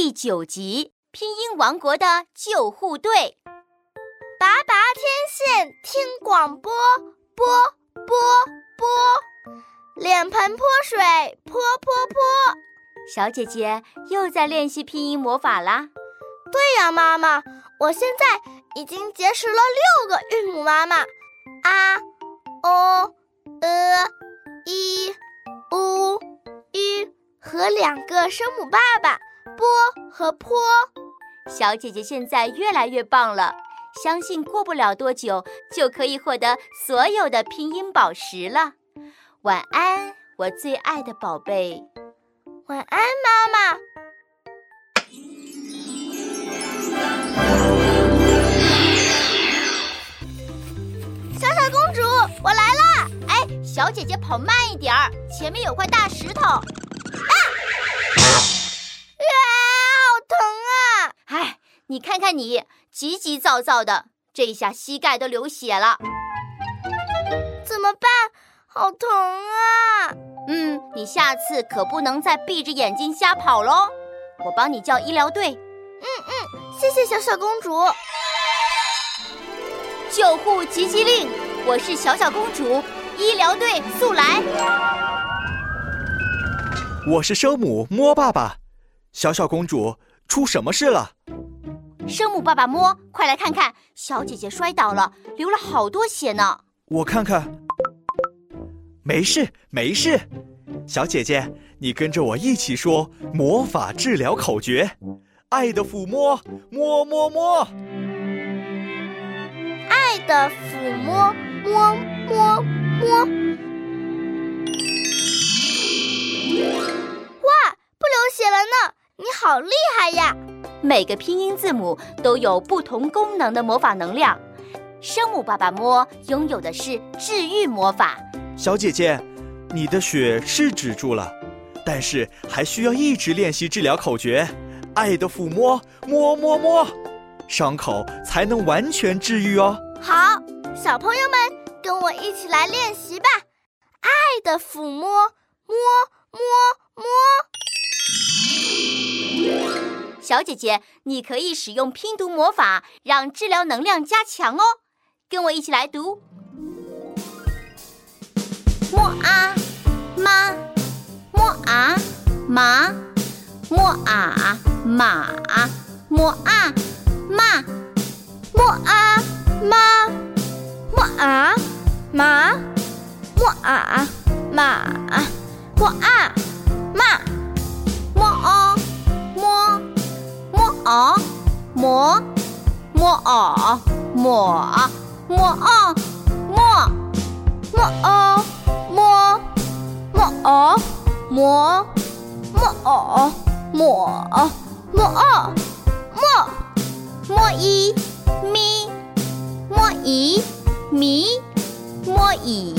第九集《拼音王国的救护队》。拔拔天线，听广播，播播播，脸盆泼水，泼泼泼。小姐姐又在练习拼音魔法啦。对呀，妈妈，我现在已经结识了六个韵母妈妈：啊、o、呃、一、u、一和两个声母爸爸波和坡。小姐姐现在越来越棒了，相信过不了多久就可以获得所有的拼音宝石了。晚安，我最爱的宝贝。晚安，妈妈。小小公主，我来啦！哎，小姐姐跑慢一点儿，前面有块大石头。你看看你，急急躁躁的，这一下膝盖都流血了。怎么办？好疼啊！嗯，你下次可不能再闭着眼睛瞎跑喽。我帮你叫医疗队。嗯嗯，谢谢小小公主。救护急急令！我是小小公主，医疗队速来！我是生母摸爸爸，小小公主出什么事了？生母爸爸摸，快来看看，小姐姐摔倒了，流了好多血呢。我看看，没事没事。小姐姐，你跟着我一起说魔法治疗口诀：爱的抚摸，摸摸摸。爱的抚摸，摸摸摸。哇，不流血了呢！你好厉害呀！每个拼音字母都有不同功能的魔法能量。生母爸爸摸拥有的是治愈魔法。小姐姐，你的血是止住了，但是还需要一直练习治疗口诀：爱的抚摸，摸摸摸，伤口才能完全治愈哦。好，小朋友们，跟我一起来练习吧！爱的抚摸，摸摸摸。小姐姐，你可以使用拼读魔法，让治疗能量加强哦。跟我一起来读：摸啊妈，摸啊妈，摸啊马，摸啊妈，摸啊妈，摸啊马，摸啊马，摸啊马，哦摸，摸哦摸。摸哦摸，摸哦摸，摸哦摸，摸哦摸，摸哦摸，摸一咪，摸一咪，摸一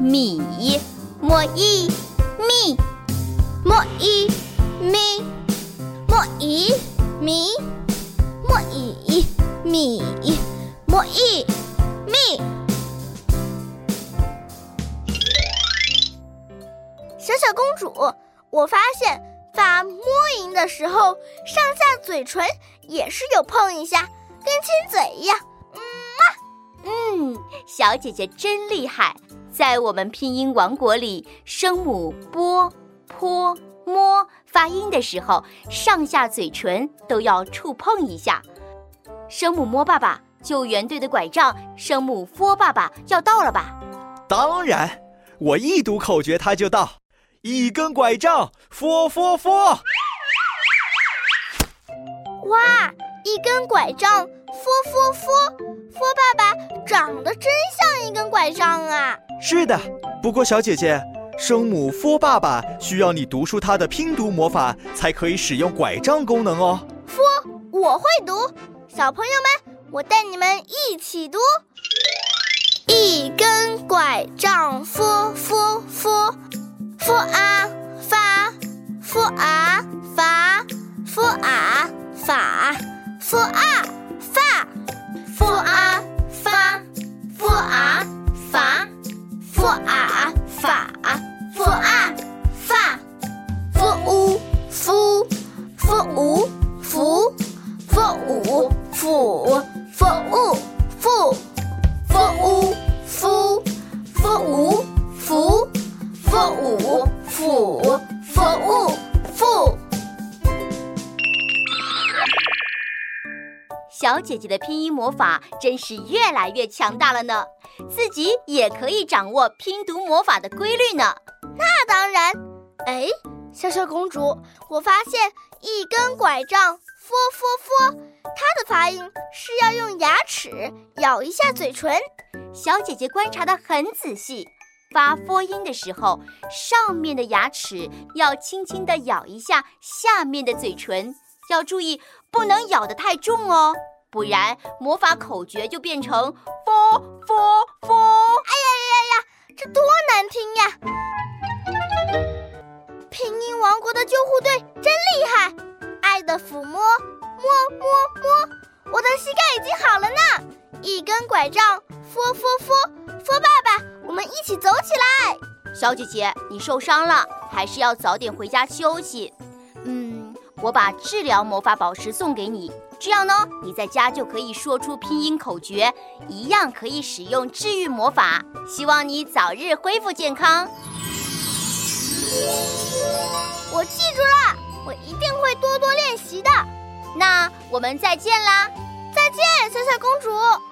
米，摸一咪，摸一咪，摸一米，摸一米，摸一。米，小小公主，我发现发摸音的时候，上下嘴唇也是有碰一下，跟亲嘴一样。嗯嗯，小姐姐真厉害，在我们拼音王国里，声母波、坡、摸发音的时候，上下嘴唇都要触碰一下。声母摸爸爸。救援队的拐杖，声母 “f” 爸爸要到了吧？当然，我一读口诀他就到。一根拐杖，f f f。哇，一根拐杖，f f f，f 爸爸长得真像一根拐杖啊！是的，不过小姐姐，声母 “f” 爸爸需要你读出它的拼读魔法，才可以使用拐杖功能哦。f，我会读，小朋友们。我带你们一起读：一根拐杖，f f f，f 啊发，f 啊发，f 啊法，f 啊 f u 伏，f u 伏，f u 伏，f u 伏，f u 伏，f u 伏，f u 伏。小姐姐的拼音魔法真是越来越强大了呢，自己也可以掌握拼读魔法的规律呢。那当然。哎，小小公主，我发现。一根拐杖，f f f，它的发音是要用牙齿咬一下嘴唇。小姐姐观察得很仔细，发 f 音的时候，上面的牙齿要轻轻地咬一下下面的嘴唇，要注意不能咬得太重哦，不然魔法口诀就变成 f f f。哎呀呀呀，这多难听呀！王国的救护队真厉害，爱的抚摸，摸摸摸，我的膝盖已经好了呢。一根拐杖。佛佛佛佛爸爸，我们一起走起来。小姐姐，你受伤了，还是要早点回家休息。嗯，我把治疗魔法宝石送给你，这样呢，你在家就可以说出拼音口诀，一样可以使用治愈魔法。希望你早日恢复健康。我们再见啦！再见，小小公主。